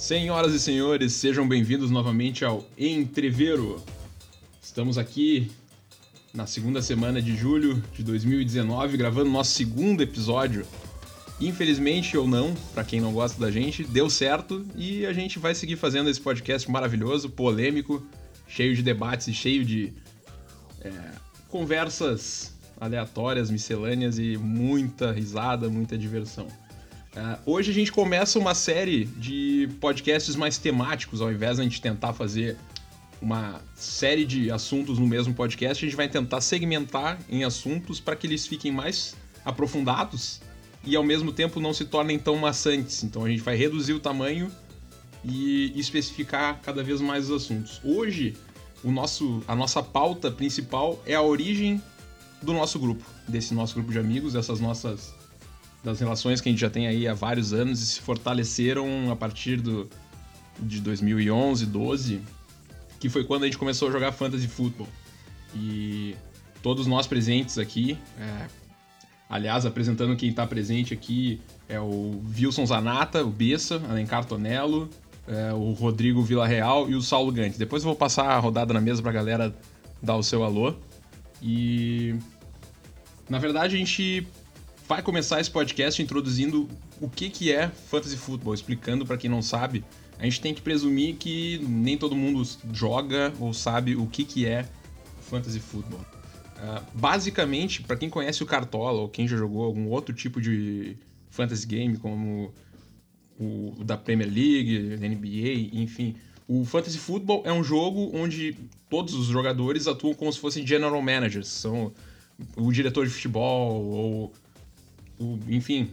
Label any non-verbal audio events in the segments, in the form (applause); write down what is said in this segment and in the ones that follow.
Senhoras e senhores, sejam bem-vindos novamente ao Entreveiro. Estamos aqui na segunda semana de julho de 2019, gravando nosso segundo episódio. Infelizmente ou não, para quem não gosta da gente, deu certo e a gente vai seguir fazendo esse podcast maravilhoso, polêmico, cheio de debates e cheio de é, conversas aleatórias, miscelâneas e muita risada, muita diversão. Uh, hoje a gente começa uma série de podcasts mais temáticos, ao invés de a gente tentar fazer uma série de assuntos no mesmo podcast, a gente vai tentar segmentar em assuntos para que eles fiquem mais aprofundados e ao mesmo tempo não se tornem tão maçantes. Então a gente vai reduzir o tamanho e especificar cada vez mais os assuntos. Hoje, o nosso, a nossa pauta principal é a origem do nosso grupo, desse nosso grupo de amigos, dessas nossas das relações que a gente já tem aí há vários anos e se fortaleceram a partir do, de 2011, 12, que foi quando a gente começou a jogar fantasy futebol. E todos nós presentes aqui, é, aliás, apresentando quem está presente aqui é o Wilson Zanata, o Bessa, Alencar Tonello, é, o Rodrigo Villarreal e o Saulo Gante. Depois eu vou passar a rodada na mesa para a galera dar o seu alô. E na verdade a gente vai começar esse podcast introduzindo o que, que é fantasy football, explicando para quem não sabe. A gente tem que presumir que nem todo mundo joga ou sabe o que, que é fantasy football. Uh, basicamente, para quem conhece o Cartola ou quem já jogou algum outro tipo de fantasy game, como o, o da Premier League, NBA, enfim, o fantasy football é um jogo onde todos os jogadores atuam como se fossem general managers, são o diretor de futebol ou o, enfim,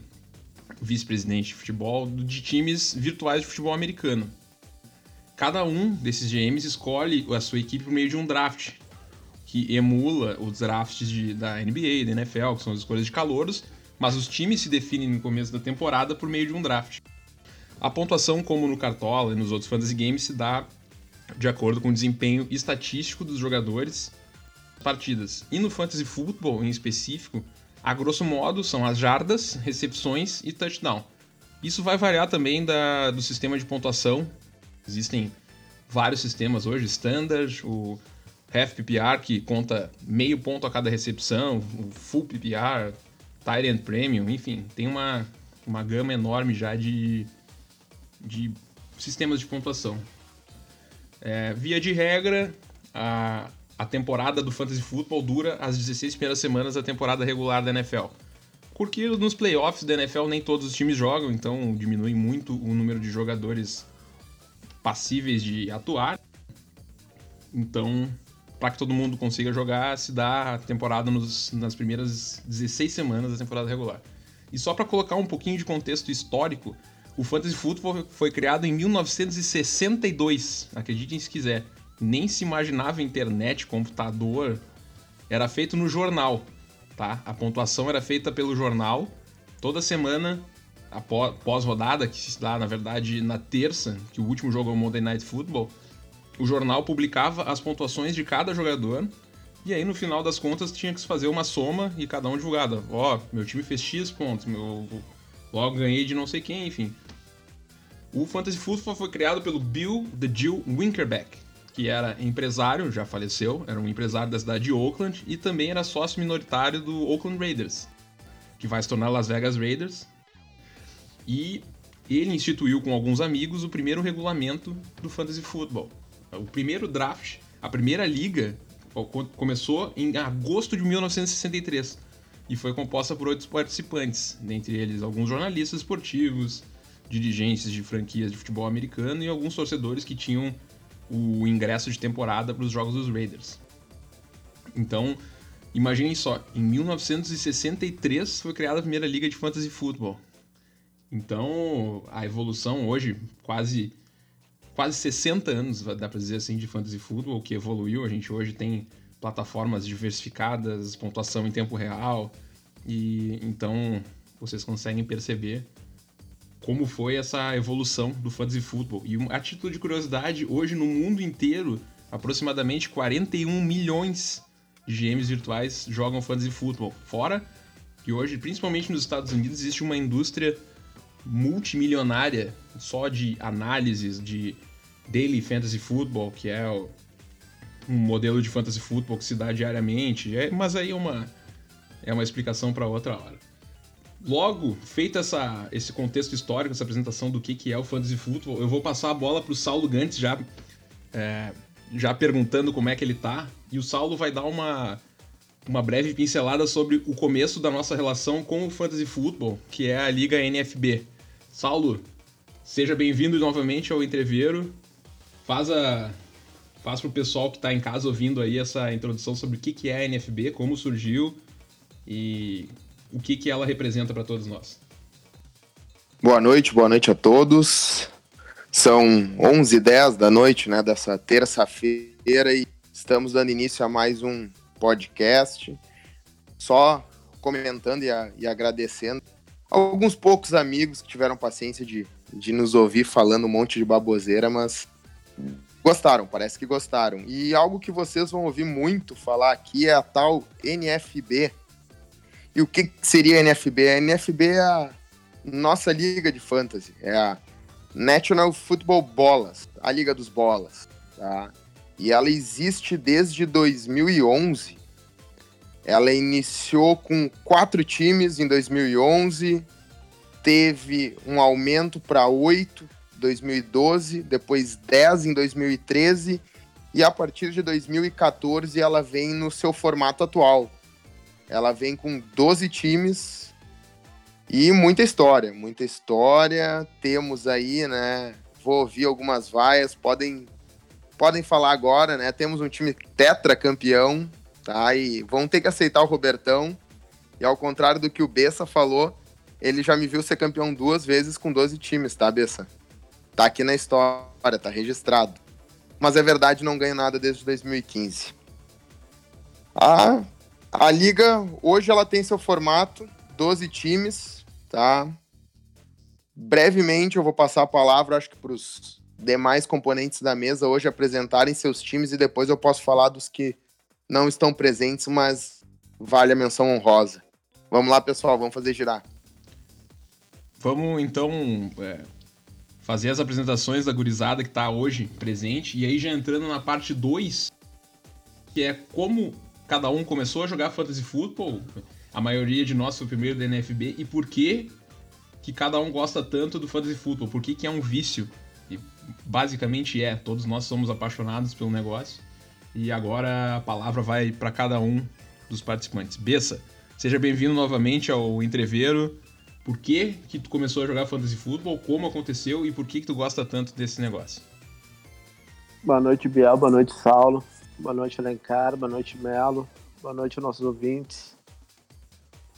vice-presidente de futebol de times virtuais de futebol americano. Cada um desses GMs escolhe a sua equipe por meio de um draft, que emula os drafts de, da NBA, da NFL, que são as escolhas de calouros, mas os times se definem no começo da temporada por meio de um draft. A pontuação, como no Cartola e nos outros fantasy games, se dá de acordo com o desempenho estatístico dos jogadores partidas. E no fantasy football, em específico, a grosso modo são as jardas, recepções e touchdown. Isso vai variar também da, do sistema de pontuação. Existem vários sistemas hoje, standard, o half PPR que conta meio ponto a cada recepção, o full PPR, end premium, enfim, tem uma, uma gama enorme já de, de sistemas de pontuação. É, via de regra, a, a temporada do Fantasy Football dura as 16 primeiras semanas da temporada regular da NFL. Porque nos playoffs da NFL nem todos os times jogam, então diminui muito o número de jogadores passíveis de atuar. Então, para que todo mundo consiga jogar, se dá a temporada nos, nas primeiras 16 semanas da temporada regular. E só para colocar um pouquinho de contexto histórico, o Fantasy Football foi criado em 1962, acreditem se quiser nem se imaginava internet, computador, era feito no jornal, tá? A pontuação era feita pelo jornal toda semana após rodada, que se dá na verdade na terça, que o último jogo é o Monday Night Football. O jornal publicava as pontuações de cada jogador e aí no final das contas tinha que fazer uma soma e cada um divulgado. Ó, oh, meu time fez X pontos, meu logo ganhei de não sei quem, enfim. O Fantasy Football foi criado pelo Bill The Jill Winkerbeck, que era empresário, já faleceu, era um empresário da cidade de Oakland e também era sócio minoritário do Oakland Raiders, que vai se tornar Las Vegas Raiders. E ele instituiu com alguns amigos o primeiro regulamento do fantasy football. O primeiro draft, a primeira liga, começou em agosto de 1963 e foi composta por oito participantes, dentre eles alguns jornalistas esportivos, dirigentes de franquias de futebol americano e alguns torcedores que tinham o ingresso de temporada para os jogos dos Raiders. Então, imaginem só, em 1963 foi criada a primeira liga de fantasy football. Então, a evolução hoje, quase quase 60 anos, dá para dizer assim, de fantasy football, que evoluiu. A gente hoje tem plataformas diversificadas, pontuação em tempo real, e então vocês conseguem perceber como foi essa evolução do fantasy football. E a título de curiosidade, hoje no mundo inteiro, aproximadamente 41 milhões de GMs virtuais jogam fantasy football. Fora que hoje, principalmente nos Estados Unidos, existe uma indústria multimilionária só de análises de Daily Fantasy Football, que é um modelo de Fantasy Football que se dá diariamente, é, mas aí é uma, é uma explicação para outra hora. Logo, feito essa, esse contexto histórico, essa apresentação do que, que é o Fantasy Football, eu vou passar a bola para o Saulo Gantz já, é, já perguntando como é que ele tá. E o Saulo vai dar uma, uma breve pincelada sobre o começo da nossa relação com o Fantasy Football, que é a Liga NFB. Saulo, seja bem-vindo novamente ao Entreveiro. Faz a faz para o pessoal que está em casa ouvindo aí essa introdução sobre o que, que é a NFB, como surgiu e o que, que ela representa para todos nós. Boa noite, boa noite a todos. São 11h10 da noite, né, dessa terça-feira e estamos dando início a mais um podcast. Só comentando e, a, e agradecendo alguns poucos amigos que tiveram paciência de, de nos ouvir falando um monte de baboseira, mas gostaram, parece que gostaram. E algo que vocês vão ouvir muito falar aqui é a tal NFB. E o que seria a NFB? A NFB é a nossa liga de fantasy, é a National Football Bolas, a liga dos bolas, tá? E ela existe desde 2011 ela iniciou com quatro times em 2011, teve um aumento para oito em 2012, depois dez em 2013 e a partir de 2014 ela vem no seu formato atual. Ela vem com 12 times e muita história, muita história. Temos aí, né? Vou ouvir algumas vaias, podem podem falar agora, né? Temos um time tetracampeão, tá? E vão ter que aceitar o Robertão. E ao contrário do que o Bessa falou, ele já me viu ser campeão duas vezes com 12 times, tá, Bessa? Tá aqui na história, tá registrado. Mas é verdade, não ganho nada desde 2015. A, a liga, hoje ela tem seu formato, 12 times, tá? Brevemente eu vou passar a palavra, acho que para os demais componentes da mesa hoje apresentarem seus times e depois eu posso falar dos que não estão presentes, mas vale a menção honrosa. Vamos lá, pessoal, vamos fazer girar. Vamos então é, fazer as apresentações da gurizada que está hoje presente, e aí já entrando na parte 2, que é como cada um começou a jogar Fantasy Football. A maioria de nós foi o primeiro da NFB, e por que que cada um gosta tanto do Fantasy Football, por que, que é um vício. E basicamente é, todos nós somos apaixonados pelo negócio. E agora a palavra vai para cada um dos participantes. Bessa, seja bem-vindo novamente ao Entreveiro. Por que que tu começou a jogar Fantasy Football, como aconteceu e por que que tu gosta tanto desse negócio? Boa noite, Biel. Boa noite, Saulo. Boa noite, Alencar. Boa noite, Melo. Boa noite, nossos ouvintes.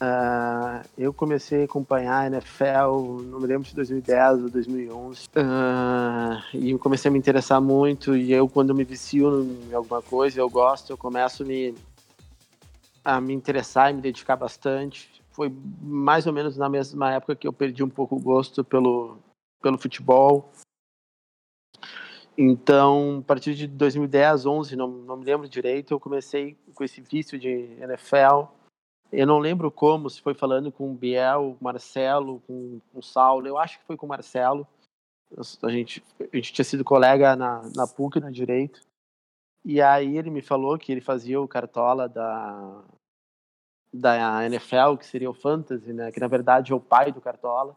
Uh, eu comecei a acompanhar a NFL, não me lembro se 2010 ou 2011, uh, e eu comecei a me interessar muito. E eu, quando me vicio em alguma coisa, eu gosto, eu começo a me, a me interessar e me dedicar bastante. Foi mais ou menos na mesma época que eu perdi um pouco o gosto pelo, pelo futebol. Então, a partir de 2010, 11, não, não me lembro direito, eu comecei com esse vício de NFL eu não lembro como, se foi falando com o Biel, Marcelo, com, com o Saulo. Eu acho que foi com o Marcelo. A gente, a gente tinha sido colega na, na PUC, na Direito. E aí ele me falou que ele fazia o cartola da, da NFL, que seria o Fantasy, né? Que na verdade é o pai do cartola.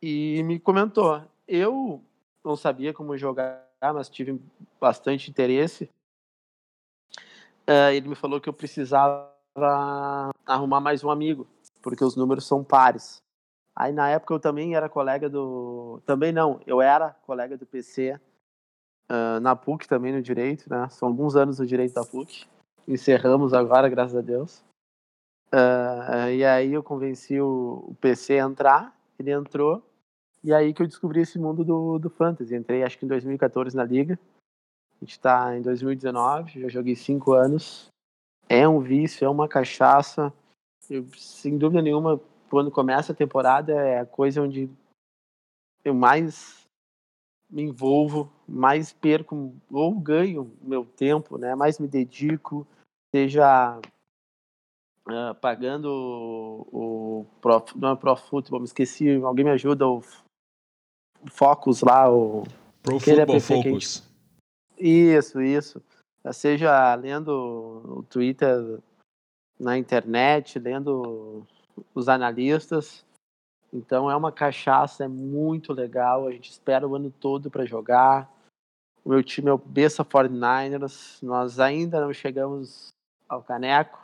E me comentou. Eu não sabia como jogar, mas tive bastante interesse. Uh, ele me falou que eu precisava arrumar mais um amigo, porque os números são pares. Aí na época eu também era colega do. Também não, eu era colega do PC uh, ah, na PUC também no Direito, né? São alguns anos no Direito da PUC. Encerramos agora, graças a Deus. Uh, e aí eu convenci o, o, PC a entrar, ele entrou, e aí que eu descobri esse mundo do, do Fantasy. Entrei acho que em 2014 na Liga. A gente está em 2019, já joguei cinco anos é um vício, é uma cachaça. Eu, sem dúvida nenhuma, quando começa a temporada, é a coisa onde eu mais me envolvo, mais perco ou ganho meu tempo, né? Mais me dedico, seja uh, pagando o, o Pro, não é Pro Football, me esqueci, alguém me ajuda, o Focus lá, o. Pro Football Focus. Isso, isso. Seja lendo o Twitter na internet, lendo os analistas. Então é uma cachaça, é muito legal. A gente espera o ano todo para jogar. O meu time é o Bessa 49ers. Nós ainda não chegamos ao caneco.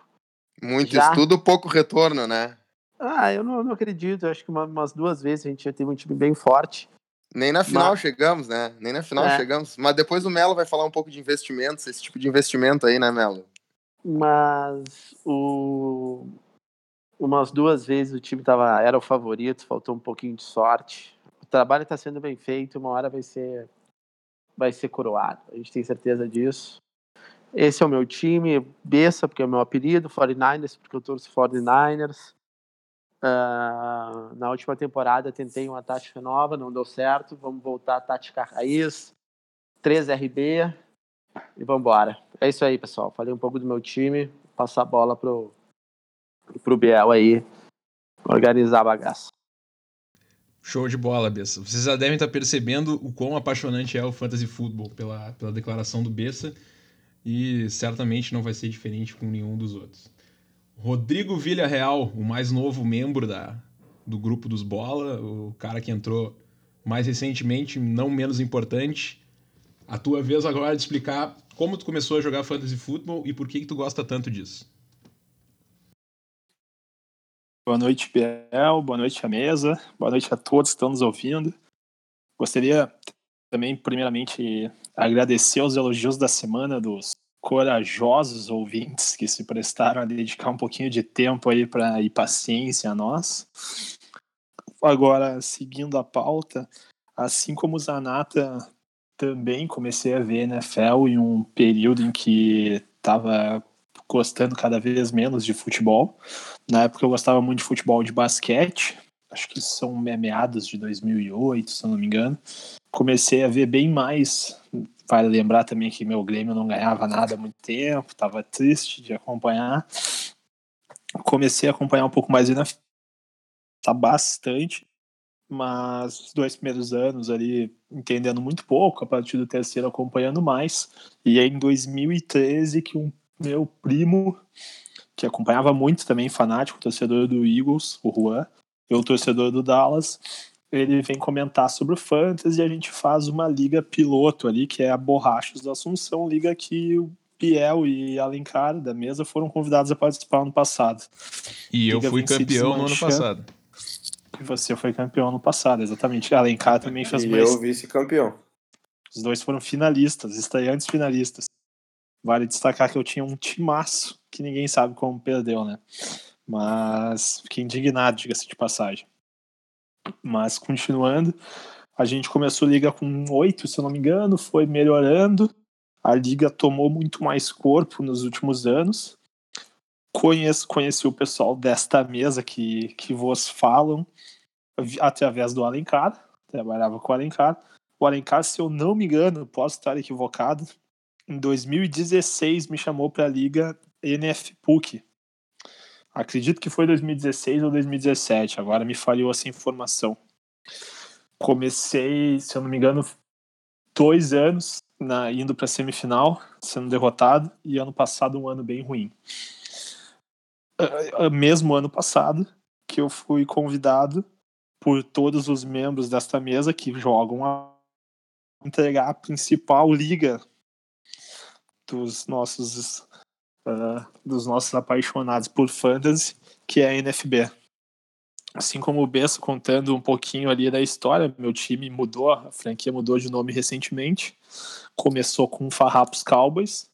Muito já... estudo, pouco retorno, né? Ah, eu não, não acredito. Eu acho que uma, umas duas vezes a gente já teve um time bem forte. Nem na final Mas... chegamos, né? Nem na final é. chegamos. Mas depois o Melo vai falar um pouco de investimentos, esse tipo de investimento aí, né, Melo? Mas o... umas duas vezes o time tava, era o favorito, faltou um pouquinho de sorte. O trabalho está sendo bem feito, uma hora vai ser vai ser coroado. A gente tem certeza disso. Esse é o meu time, Bessa, porque é o meu apelido, 49ers, porque eu torço 49ers. Uh, na última temporada tentei uma tática nova, não deu certo. Vamos voltar à tática raiz, 3 RB e vamos embora. É isso aí, pessoal. Falei um pouco do meu time, passar a bola pro, pro Biel aí organizar a bagaça. Show de bola, Bessa. Vocês já devem estar percebendo o quão apaixonante é o fantasy football pela, pela declaração do Bessa e certamente não vai ser diferente com nenhum dos outros. Rodrigo Villarreal, o mais novo membro da, do grupo dos Bola, o cara que entrou mais recentemente, não menos importante. A tua vez agora de explicar como tu começou a jogar fantasy football e por que, que tu gosta tanto disso. Boa noite, Biel. Boa noite à mesa. Boa noite a todos que estão nos ouvindo. Gostaria também, primeiramente, agradecer os elogios da semana dos corajosos ouvintes que se prestaram a dedicar um pouquinho de tempo aí para ir paciência a nós. Agora, seguindo a pauta, assim como o Zanata, também comecei a ver NFL em um período em que estava gostando cada vez menos de futebol. Na época eu gostava muito de futebol de basquete, acho que são meados de 2008, se eu não me engano. Comecei a ver bem mais Vale lembrar também que meu Grêmio não ganhava nada há muito tempo, estava triste de acompanhar. Comecei a acompanhar um pouco mais ainda tá bastante, mas os dois primeiros anos ali entendendo muito pouco, a partir do terceiro acompanhando mais. E aí em 2013 que um meu primo que acompanhava muito também fanático, torcedor do Eagles, o Juan, eu torcedor do Dallas, ele vem comentar sobre o Fantasy e a gente faz uma liga piloto ali, que é a Borrachos da Assunção, liga que o Biel e Alencar da mesa foram convidados a participar ano passado. E eu fui campeão no ano passado. E você foi campeão no passado, exatamente. Alencar também fez e mais. eu vice-campeão. Os dois foram finalistas, estreantes finalistas. Vale destacar que eu tinha um timaço que ninguém sabe como perdeu, né? Mas fiquei indignado, diga-se de passagem. Mas continuando, a gente começou a liga com oito, se eu não me engano, foi melhorando. A liga tomou muito mais corpo nos últimos anos. Conheço, conheci o pessoal desta mesa que, que vos falam através do Alencar. Trabalhava com o Alencar. O Alencar, se eu não me engano, posso estar equivocado, em 2016 me chamou para a liga NFPUC, Acredito que foi 2016 ou 2017, agora me falhou essa informação. Comecei, se eu não me engano, dois anos na, indo para a semifinal, sendo derrotado, e ano passado um ano bem ruim. Uh, mesmo ano passado, que eu fui convidado por todos os membros desta mesa que jogam a entregar a principal liga dos nossos uh, dos nossos apaixonados por fantasy, que é a NFB. Assim como o Bessa contando um pouquinho ali da história, meu time mudou, a franquia mudou de nome recentemente. Começou com Farrapos Cowboys.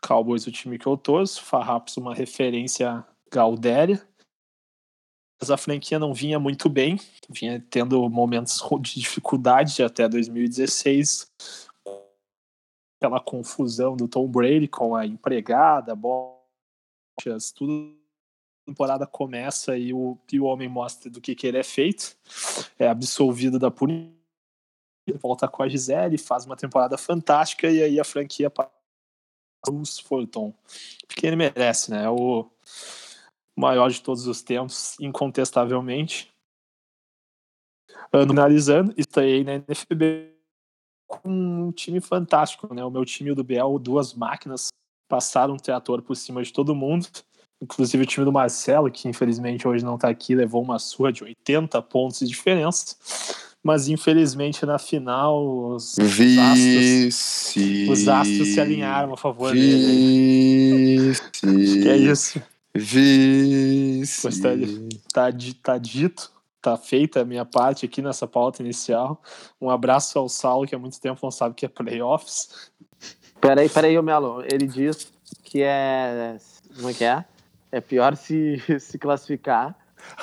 Cowboys, o time que eu torço. Farrapos, uma referência gaudéria. Mas a franquia não vinha muito bem, vinha tendo momentos de dificuldade até 2016, aquela confusão do Tom Brady com a empregada, bochas, tudo. A temporada começa e o, e o homem mostra do que, que ele é feito, é absolvido da punição, volta com a Gisele, faz uma temporada fantástica e aí a franquia passa os Fulton, porque ele merece, né? É o maior de todos os tempos, incontestavelmente. ano finalizando, estreiei na NFB com um time fantástico, né? O meu time do Biel, duas máquinas, passaram um trator por cima de todo mundo. Inclusive o time do Marcelo, que infelizmente hoje não está aqui, levou uma sua de 80 pontos de diferença. Mas infelizmente na final os, Vice. os, astros, os astros se alinharam a favor dele. Vice. Acho que é isso. Vice. Tá, di- tá dito, tá feita a minha parte aqui nessa pauta inicial. Um abraço ao Saulo, que há muito tempo não sabe o que é playoffs. Peraí, peraí, ô Melo. Ele diz que é. Como é que é? É pior se, (laughs) se classificar.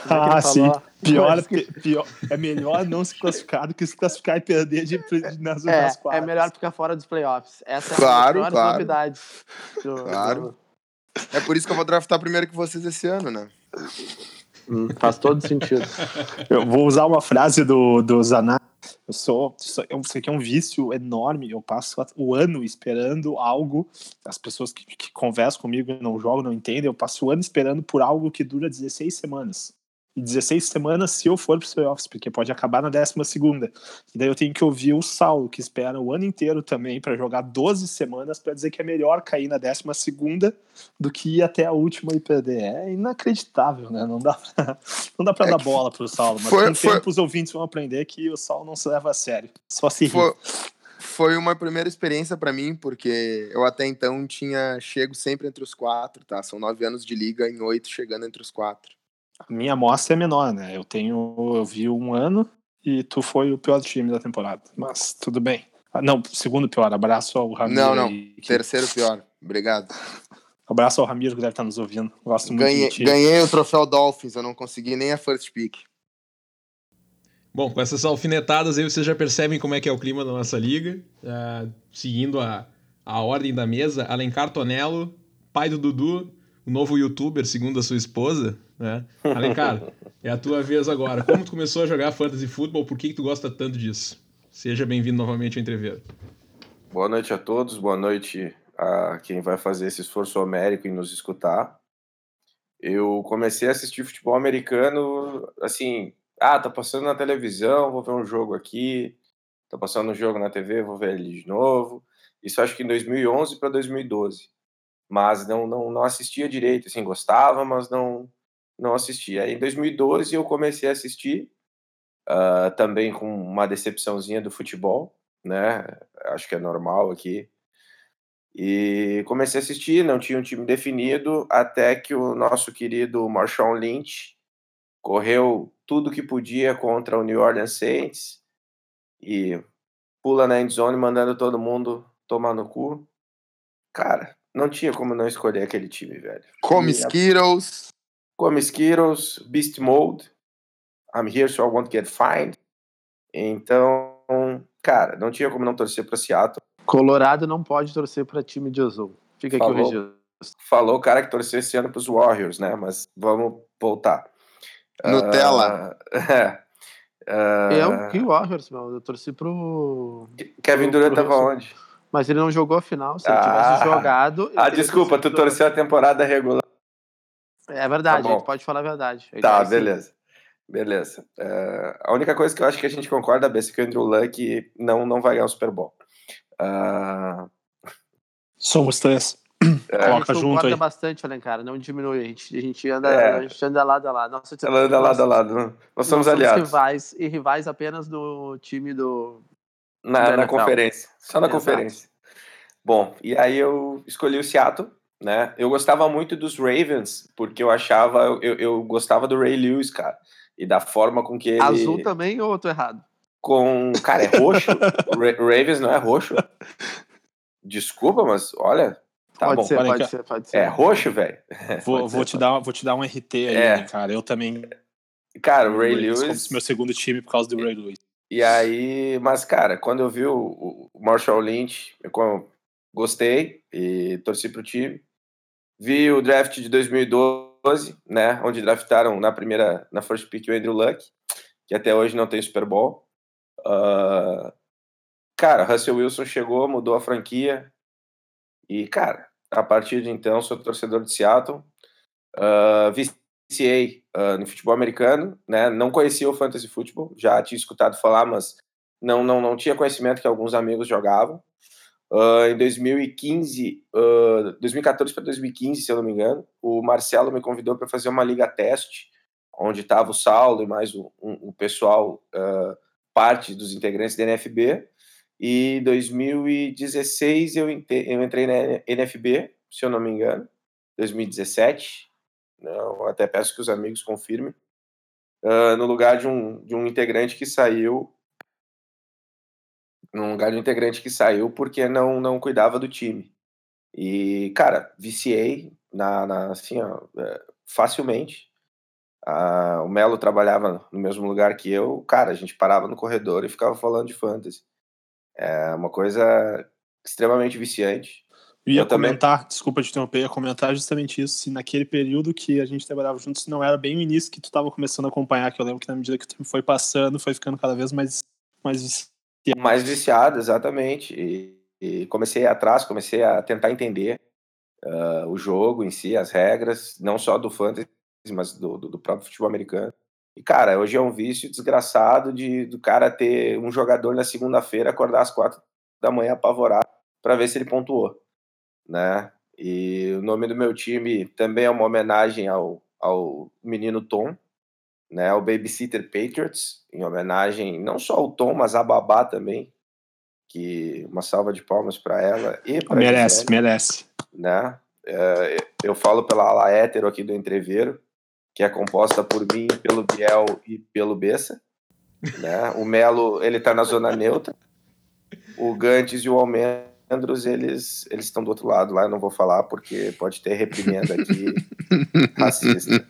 É Ah, sim. Pior, que- pior, é melhor não se classificar do que se classificar e perder de, de- nas É, últimas é quartas. melhor ficar fora dos playoffs. Essa é Claro, uma das maiores claro. novidades. do- Claro. É por isso que eu vou draftar primeiro que vocês esse ano, né? Hum, faz todo sentido. Eu vou usar uma frase do, do Zaná. Eu sou. Eu- isso aqui é um vício enorme. Eu passo o ano esperando algo. As pessoas que, que conversam comigo não jogam, não entendem. Eu passo o ano esperando por algo que dura 16 semanas. E 16 semanas se eu for para os playoffs, porque pode acabar na 12 segunda. E daí eu tenho que ouvir o Saulo, que espera o ano inteiro também para jogar 12 semanas para dizer que é melhor cair na 12 segunda do que ir até a última e perder. É inacreditável, né? Não dá pra, (laughs) não dá pra É dar bola pro Saulo, mas foi- com o foi- tempo os ouvintes vão aprender que o Saulo não se leva a sério. Só se. Foi, foi uma primeira experiência pra mim, porque eu até então tinha chego sempre entre os quatro, tá? São nove anos de liga, em oito chegando entre os quatro. A minha amostra é menor, né? Eu tenho. Eu vi um ano e tu foi o pior time da temporada. Mas tudo bem. Ah, não, segundo pior. Abraço ao Ramiro. Não, não. que- Terceiro pior. Obrigado. (laughs) Abraço ao Ramiro que deve estar nos ouvindo. Gosto muito Ganhei, de ti. ganhei o troféu Dolphins, eu não consegui nem a first pick. Bom, com essas alfinetadas aí vocês já percebem como é que é o clima da nossa liga. Ah, seguindo a, a ordem da mesa, Alencar Tonello, pai do Dudu, o novo youtuber, segundo a sua esposa. Né? Alencar, é a tua vez agora. Como tu começou a jogar fantasy futebol? Por que, que tu gosta tanto disso? Seja bem-vindo novamente ao Entreveiro. Boa noite a todos, boa noite a quem vai fazer esse esforço homérico em nos escutar. Eu comecei a assistir futebol americano, assim, ah, tá passando na televisão, vou ver um jogo aqui, tá passando um jogo na TV, vou ver ele de novo. Isso acho que em 2011 para 2012. Mas não, não, não assistia direito, assim, gostava, mas não, não assistia. Em 2012 eu comecei a assistir, ah, também com uma decepçãozinha do futebol, né? Acho que é normal aqui. E comecei a assistir, não tinha um time definido, até que o nosso querido Marshawn Lynch correu tudo que podia contra o New Orleans Saints e pula na endzone mandando todo mundo tomar no cu. Cara, não tinha como não escolher aquele time, velho. Come E a- Skittles. Come Skittles, Beast Mode, I'm here so I won't get fined. Então, cara, não tinha como não torcer para Seattle. Colorado não pode torcer para time de azul. Fica aqui o Falou. registro. Falou o cara que torceu esse ano pros Warriors, né? Mas vamos voltar. Nutella. Ah, (laughs) é. Ah, Eu, que Warriors, meu. Eu torci pro. Kevin Durant pro tava onde? Mas ele não jogou a final. Se ele Ah. tivesse jogado. ele Ah, desculpa, tu torceu a temporada regular. É verdade, Tá a gente pode falar a verdade. A Tá, ideia é sim. beleza. Beleza. É, a única coisa que eu acho que a gente concorda, Bessa, é que o Andrew Luck não, não vai ganhar o Super Bowl. Ah, Somos três. é, A Coloca gente junto concorda aí. bastante, Alencar. Não diminui. A gente, a gente, anda, É. a gente anda lado a lado. Nossa, ela anda lado a lado. né? Nós somos aliados. rivais e rivais apenas do time do. Na, da na NFL. conferência. Só na Exato. conferência. Bom, e aí eu escolhi o Seattle, né? Eu gostava muito dos Ravens, porque eu achava, eu, eu, gostava do Ray Lewis, cara. E da forma com que ele. Azul também ou eu tô errado? Com. Cara, é roxo. (laughs) Ra- Ravens não é roxo. Desculpa, mas olha. Tá pode bom. ser, pode ser, pode ser. É roxo, velho. (laughs) Vou, vou, te dar, vou te dar um RT aí, É. né, cara. Eu também. Cara, o Ray Lewis. meu segundo time por causa do Ray Lewis. E aí, mas cara, quando eu vi o, o Marshall Lynch, eu gostei e torci pro time. Vi o draft de 2012, né, onde draftaram na primeira, na first pick o Andrew Luck, que até hoje não tem Super Bowl. Ah, cara, Russell Wilson chegou, mudou a franquia. E, cara, a partir de então, sou torcedor de Seattle. Ah, vi viciei uh, no futebol americano, né? Não conhecia o fantasy futebol, já tinha escutado falar, mas não não não tinha conhecimento que alguns amigos jogavam. Uh, em 2015, uh, 2014 para 2015, se eu não me engano, o Marcelo me convidou para fazer uma liga teste, onde estava o Saulo e mais o, um, pessoal, uh, parte dos integrantes da NFB. E em 2016 eu, eu entrei na NFB, se eu não me engano, 2017. Não, até peço que os amigos confirmem. Uh, no lugar de um, de um integrante que saiu num lugar de um integrante que saiu porque não, não cuidava do time. E, cara, viciei na, na assim, ó, é, facilmente. Ah, o Melo trabalhava no mesmo lugar que eu. Cara, a gente parava no corredor e ficava falando de fantasy. É uma coisa extremamente viciante. Eu ia eu comentar, também... desculpa te interromper, ia comentar justamente isso. Se naquele período que a gente trabalhava juntos, não era bem o início que tu estava começando a acompanhar, que eu lembro que na medida que o tempo foi passando, foi ficando cada vez mais, mais mais viciado, exatamente. E, e, comecei atrás, comecei a tentar entender uh, o jogo em si, as regras, não só do fantasy, mas do, do, do, próprio futebol americano. E, cara, hoje é um vício desgraçado de do cara ter um jogador na segunda-feira acordar às quatro da manhã apavorado para ver se ele pontuou, né? E o nome do meu time também é uma homenagem ao, ao menino Tom, né, o Babysitter Patriots, em homenagem não só ao Tom, mas à Babá também, que uma salva de palmas para ela e para merece, Gisele, merece, né? É, eu falo pela ala hétero aqui do Entreveiro, que é composta por mim, pelo Biel e pelo Bessa, né? O Melo, ele tá na zona neutra. O Gantes e o Almendros, eles eles estão do outro lado lá, eu não vou falar porque pode ter reprimenda aqui (laughs) racista.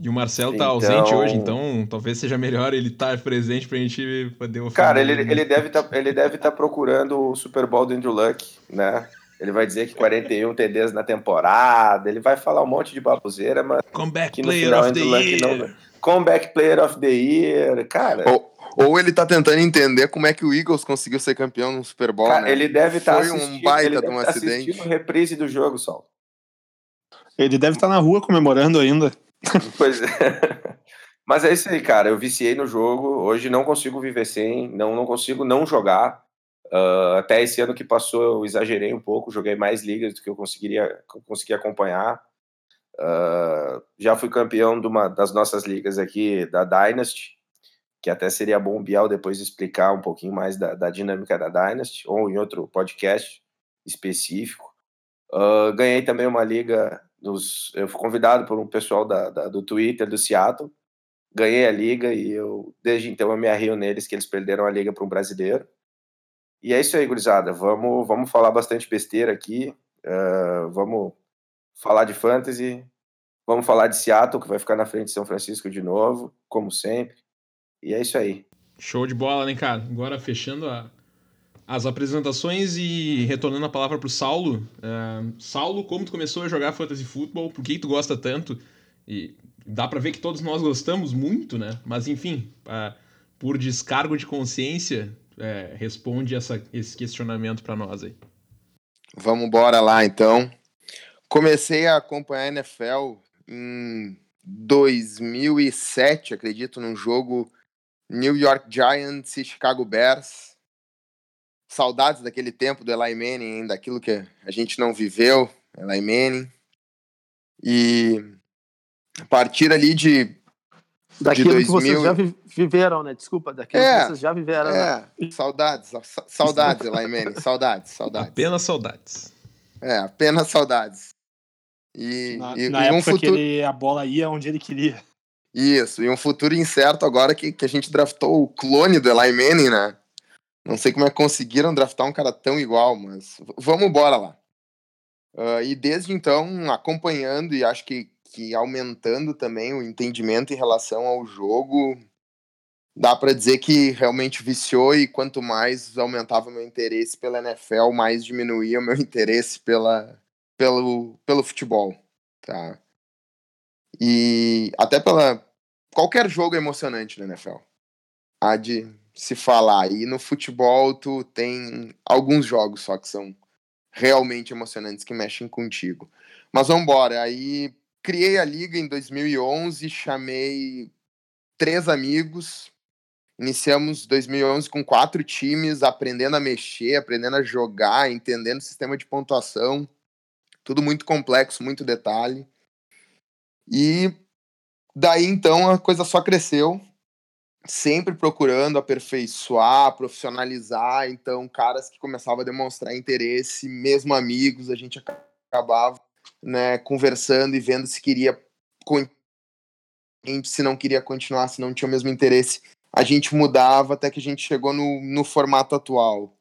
E o Marcelo tá então... ausente hoje, então talvez seja melhor ele estar tá presente pra gente poder oferecer. Cara, ele, ele deve tá, ele deve estar tá procurando o Super Bowl do Andrew Luck, né? Ele vai dizer que 41 TDs na temporada, ele vai falar um monte de baboseira, mas Comeback Player of the Year. Não... Comeback Player of the Year, cara. Ou, ou ele tá tentando entender como é que o Eagles conseguiu ser campeão no Super Bowl, cara, né? Ele deve estar tá Foi um baita de um tá acidente. assistindo reprise do jogo, Sol. Ele deve estar tá na rua comemorando ainda. Pois é. (laughs) Mas é isso aí, cara. Eu viciei no jogo. Hoje não consigo viver sem, não, não consigo não jogar. Uh, até esse ano que passou, eu exagerei um pouco, joguei mais ligas do que eu conseguiria conseguir acompanhar. Uh, já fui campeão de uma das nossas ligas aqui, da Dynasty, que até seria bom o Biel depois explicar um pouquinho mais da, da dinâmica da Dynasty, ou em outro podcast específico. Uh, ganhei também uma liga eu fui convidado por um pessoal da, da, do Twitter do Seattle, ganhei a liga e eu desde então eu me arrio neles que eles perderam a liga para um brasileiro. E é isso aí, gurizada. Vamos, vamos falar bastante besteira aqui. Uh, vamos falar de fantasy. Vamos falar de Seattle, que vai ficar na frente de São Francisco de novo, como sempre. E é isso aí. Show de bola, né, cara? Agora fechando a, as apresentações e retornando a palavra para o Saulo. Uh, Saulo, como tu começou a jogar fantasy futebol? Por que tu gosta tanto? E dá para ver que todos nós gostamos muito, né? Mas enfim, uh, por descargo de consciência, uh, responde essa, esse questionamento para nós aí. Vamos embora lá então. Comecei a acompanhar a NFL em 2007, acredito, num jogo New York Giants e Chicago Bears saudades daquele tempo do Eli Manning, daquilo que a gente não viveu, Eli Manning. E a partir ali de. Daquilo de 2000... que vocês já viveram, né? Desculpa, daquilo é, que vocês já viveram. É, né? saudades, saudades, Eli Manning, saudades, saudades. Apenas saudades. É, apenas saudades. E, na, e, na e época um futuro... que ele, a bola ia onde ele queria. Isso, e um futuro incerto agora que, que a gente draftou o clone do Eli Manning, né? Não sei como é que conseguiram draftar um cara tão igual, mas vamos embora lá. Uh, e desde então, acompanhando e acho que, que aumentando também o entendimento em relação ao jogo, dá para dizer que realmente viciou e quanto mais aumentava meu interesse pela NFL, mais diminuía o meu (laughs) interesse pela, pelo, pelo futebol, tá? E até pela qualquer jogo é emocionante na NFL. Há de se falar. E no futebol, tu tem alguns jogos só que são realmente emocionantes, que mexem contigo. Mas vamos embora. Aí criei a liga em 2011, chamei três amigos. Iniciamos 2011 com quatro times, aprendendo a mexer, aprendendo a jogar, entendendo o sistema de pontuação. Tudo muito complexo, muito detalhe. E daí então a coisa só cresceu, sempre procurando aperfeiçoar, profissionalizar. Então, caras que começavam a demonstrar interesse, mesmo amigos, a gente acabava né, conversando e vendo se queria se não queria continuar, se não tinha o mesmo interesse, a gente mudava até que a gente chegou no, no formato atual.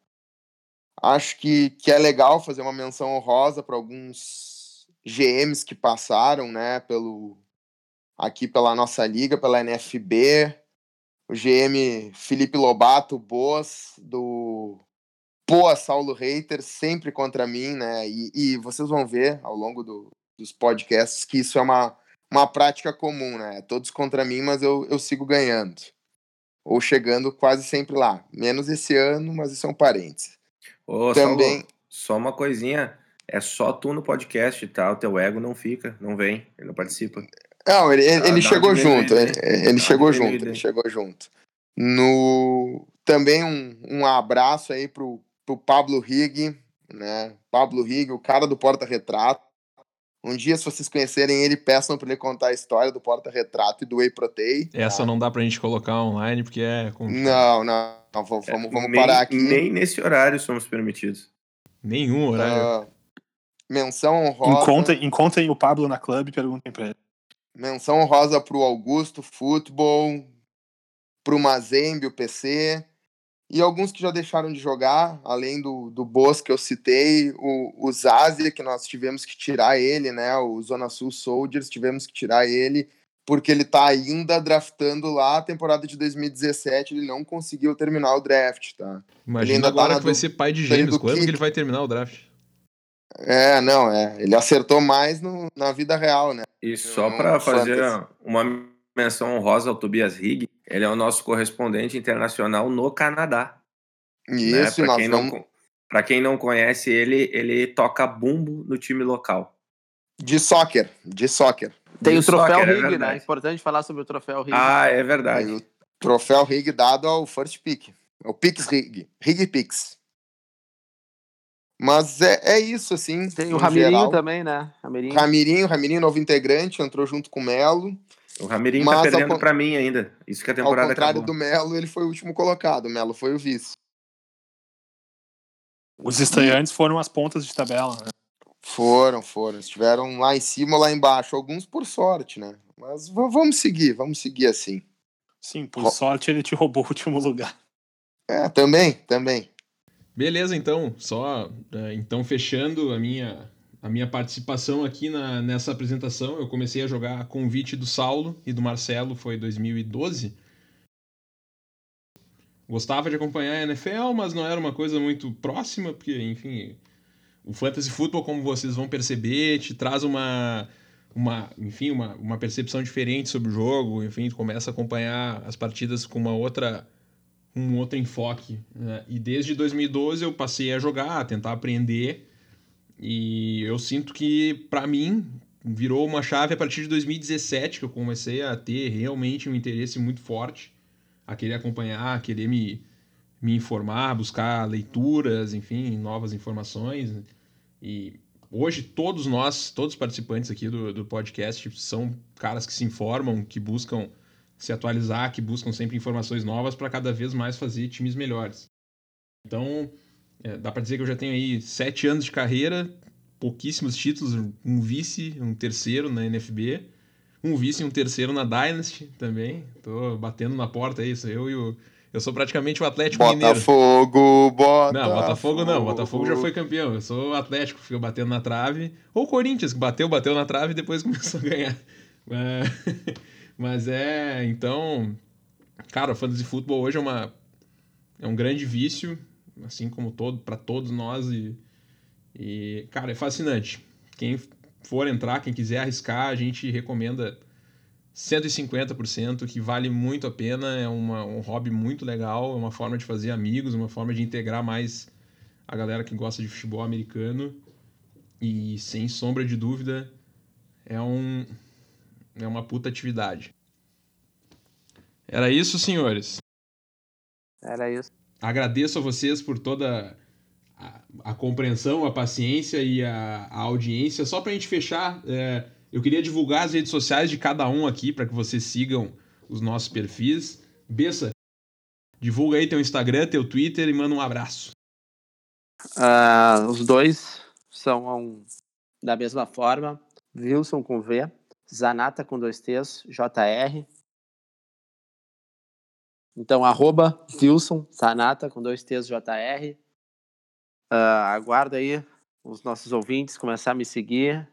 Acho que, que é legal fazer uma menção honrosa para alguns GMs que passaram, né, pelo aqui pela nossa liga, pela NFB, o GM Felipe Lobato Boas do Poa Saulo Reiter sempre contra mim, né? E, e vocês vão ver ao longo do, dos podcasts que isso é uma, uma prática comum, né? Todos contra mim, mas eu, eu sigo ganhando. Ou chegando quase sempre lá. Menos esse ano, mas isso é um parênteses. Ô, Também. Saulo, só uma coisinha. É só tu no podcast, tá? O teu ego não fica, não vem, ele não participa. Não, ele, ele, ele chegou junto. Ele, ele chegou junto, ele chegou junto. No... Também um, um abraço aí pro, pro Pablo Rig, né? Pablo Rig, o cara do porta-retrato. Um dia, se vocês conhecerem ele, peçam para ele contar a história do porta-retrato e do Whey Protein. Essa tá? não dá pra gente colocar online, porque é. Não, não. não vamos, é, vamos nem, parar aqui. Nem nesse horário somos permitidos. Nenhum horário. Uh, menção honrosa. Encontrem, encontrem o Pablo na clube e perguntem pra ele. Menção honrosa pro Augusto Futebol, pro Mazembe, o PC, e alguns que já deixaram de jogar, além do, do que eu citei, o, o Zazia, que nós tivemos que tirar ele, né? O Zona Sul Soldiers, tivemos que tirar ele, porque ele tá ainda draftando lá a temporada de 2017, ele não conseguiu terminar o draft, tá? Imagina agora tá que vai ser pai de gêmeos, quando que ele vai terminar o draft? É, não, é. Ele acertou mais no, na vida real, né? E só para fazer uma menção honrosa ao Tobias Rigg, ele é o nosso correspondente internacional no Canadá. Né? Isso, né? Para quem, vamos... não, quem não conhece ele, ele toca bumbo no time local. De soccer, de soccer. Tem de o troféu soccer, Rig, é né? É importante falar sobre o troféu Rig. Ah, é verdade. O troféu Rig dado ao first pick. O Pix Rig. Rig Pix. Mas é, é isso, assim. Tem o Ramirinho geral. também, né? Ramirinho. Ramirinho, Ramirinho, novo integrante, entrou junto com o Melo. O Ramirinho tá Mas, tá perdendo ao, pra mim ainda. Isso que a temporada Ao contrário acabou. do Melo, ele foi o último colocado. O Melo foi o vice. Os estreantes foram as pontas de tabela, né? Foram, foram. Estiveram lá em cima ou lá embaixo. Alguns por sorte, né? Mas vamos seguir, vamos seguir assim. Sim, por sorte ele te roubou o último lugar. É, também, também. Beleza, então. Só é, então fechando a minha a minha participação aqui na, nessa apresentação. Eu comecei a jogar a convite do Saulo e do Marcelo, foi em 2012. Gostava de acompanhar a NFL, mas não era uma coisa muito próxima, porque, enfim, o fantasy football, como vocês vão perceber, te traz uma, uma enfim, uma, uma percepção diferente sobre o jogo. Enfim, tu começa a acompanhar as partidas com uma outra um outro enfoque. Né? E desde 2012 eu passei a jogar, a tentar aprender e eu sinto que, para mim, virou uma chave a partir de 2017 que eu comecei a ter realmente um interesse muito forte, a querer acompanhar, a querer me, me informar, buscar leituras, enfim, novas informações. E hoje todos nós, todos os participantes aqui do, do podcast são caras que se informam, que buscam se atualizar, que buscam sempre informações novas para cada vez mais fazer times melhores. Então, é, dá para dizer que eu já tenho aí sete anos de carreira, pouquíssimos títulos, um vice, um terceiro na NFB, um vice e um terceiro na Dynasty também. Tô batendo na porta isso eu e o eu sou praticamente o Atlético Botafogo, Mineiro. Botafogo, Não, Botafogo não. Botafogo já foi campeão. Eu sou o Atlético, fica batendo na trave. Ou o Corinthians, que bateu, bateu na trave e depois (laughs) começou a ganhar. Mas (laughs) é, então, cara, o fantasy futebol hoje é uma é um grande vício assim como todo para todos nós e, e cara é fascinante. Quem for entrar quem quiser arriscar a gente recomenda 150% que vale muito a pena é uma, um hobby muito legal é uma forma de fazer amigos uma forma de integrar mais a galera que gosta de futebol americano. E sem sombra de dúvida é um é uma puta atividade. Era isso, senhores. Era isso. Agradeço a vocês por toda a, a compreensão, a paciência e a, a audiência. Só para a gente fechar, é, eu queria divulgar as redes sociais de cada um aqui para que vocês sigam os nossos perfis. Bessa, divulga aí teu Instagram, teu Twitter e manda um abraço. Uh, os dois são um, da mesma forma. Wilson com V, Zanata com dois T's, JR. Então, arroba Wilson Zanata com dois T's, JR. Uh, aguardo aí os nossos ouvintes começar a me seguir.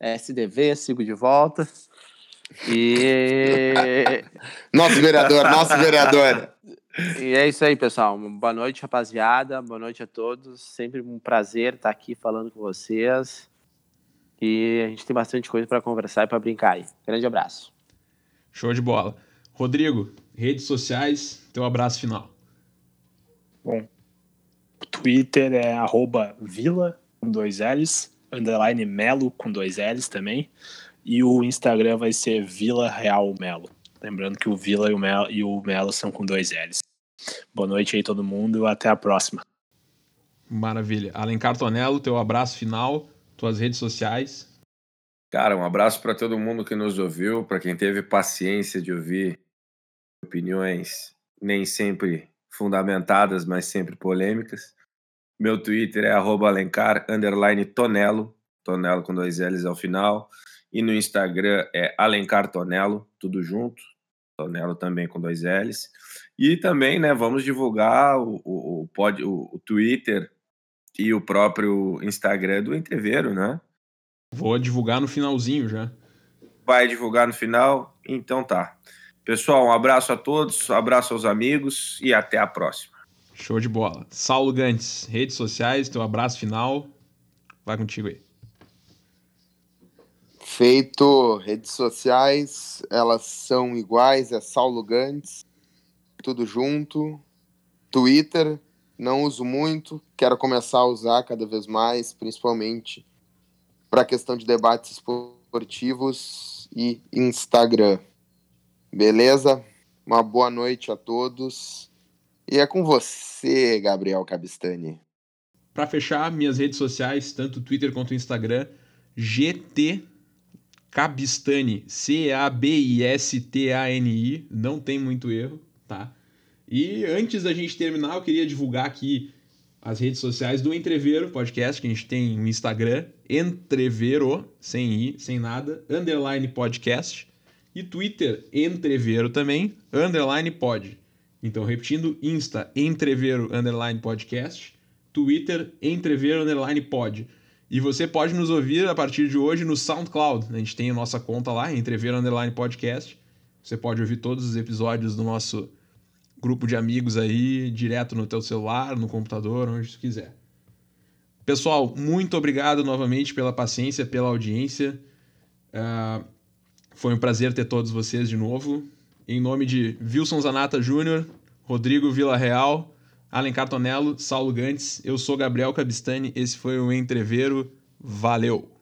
SDV, sigo de volta. E. nosso vereador, nosso vereador. E é isso aí, pessoal. Boa noite, rapaziada. Boa noite a todos. Sempre um prazer estar aqui falando com vocês. E a gente tem bastante coisa para conversar e para brincar aí. Grande abraço. Show de bola. Rodrigo, redes sociais, teu abraço final. Bom, o Twitter é arroba vila com dois L's, underline melo com dois L's também. E o Instagram vai ser Vila Real Melo. Lembrando que o Vila e o Melo, e o Melo são com dois L's. Boa noite aí todo mundo, até a próxima. Maravilha. Alencar Tonello, teu abraço final, tuas redes sociais. Cara, um abraço para todo mundo que nos ouviu, para quem teve paciência de ouvir opiniões nem sempre fundamentadas, mas sempre polêmicas. Meu Twitter é alencar, Tonelo, Tonelo com dois L's ao final. E no Instagram é Alencar Tonelo, tudo junto. Tonelo também com dois L's. E também, né, vamos divulgar o, o, o, pod, o, o Twitter e o próprio Instagram do Entreveiro, né? Vou divulgar no finalzinho já. Vai divulgar no final? Então tá. Pessoal, um abraço a todos, um abraço aos amigos e até a próxima. Show de bola. Saulo Gantes, redes sociais, teu abraço final. Vai contigo aí. Feito, redes sociais, elas são iguais, é Saulo Gantes, tudo junto. Twitter, não uso muito, quero começar a usar cada vez mais, principalmente para a questão de debates esportivos e Instagram. Beleza? Uma boa noite a todos. E é com você, Gabriel Cabistani. Para fechar, minhas redes sociais, tanto Twitter quanto Instagram, GT Cabistani, C-A-B-I-S-T-A-N-I, não tem muito erro, tá? E antes da gente terminar, eu queria divulgar aqui as redes sociais do Entreveiro Podcast, que a gente tem no Instagram, Entreveiro, sem i, sem nada, underline podcast, e Twitter, Entreveiro também, underline pod. Então, repetindo, Insta, Entreveiro, underline podcast, Twitter, Entreveiro, underline pod. E você pode nos ouvir a partir de hoje no SoundCloud. A gente tem a nossa conta lá, Entrever Underline Podcast. Você pode ouvir todos os episódios do nosso grupo de amigos aí, direto no teu celular, no computador, onde tu quiser. Pessoal, muito obrigado novamente pela paciência, pela audiência. Uh, foi um prazer ter todos vocês de novo. Em nome de Wilson Zanata Júnior, Rodrigo Vila Real Alencar Tonello, Saulo Gantes, eu sou Gabriel Cabistani, esse foi o Entreveiro, valeu!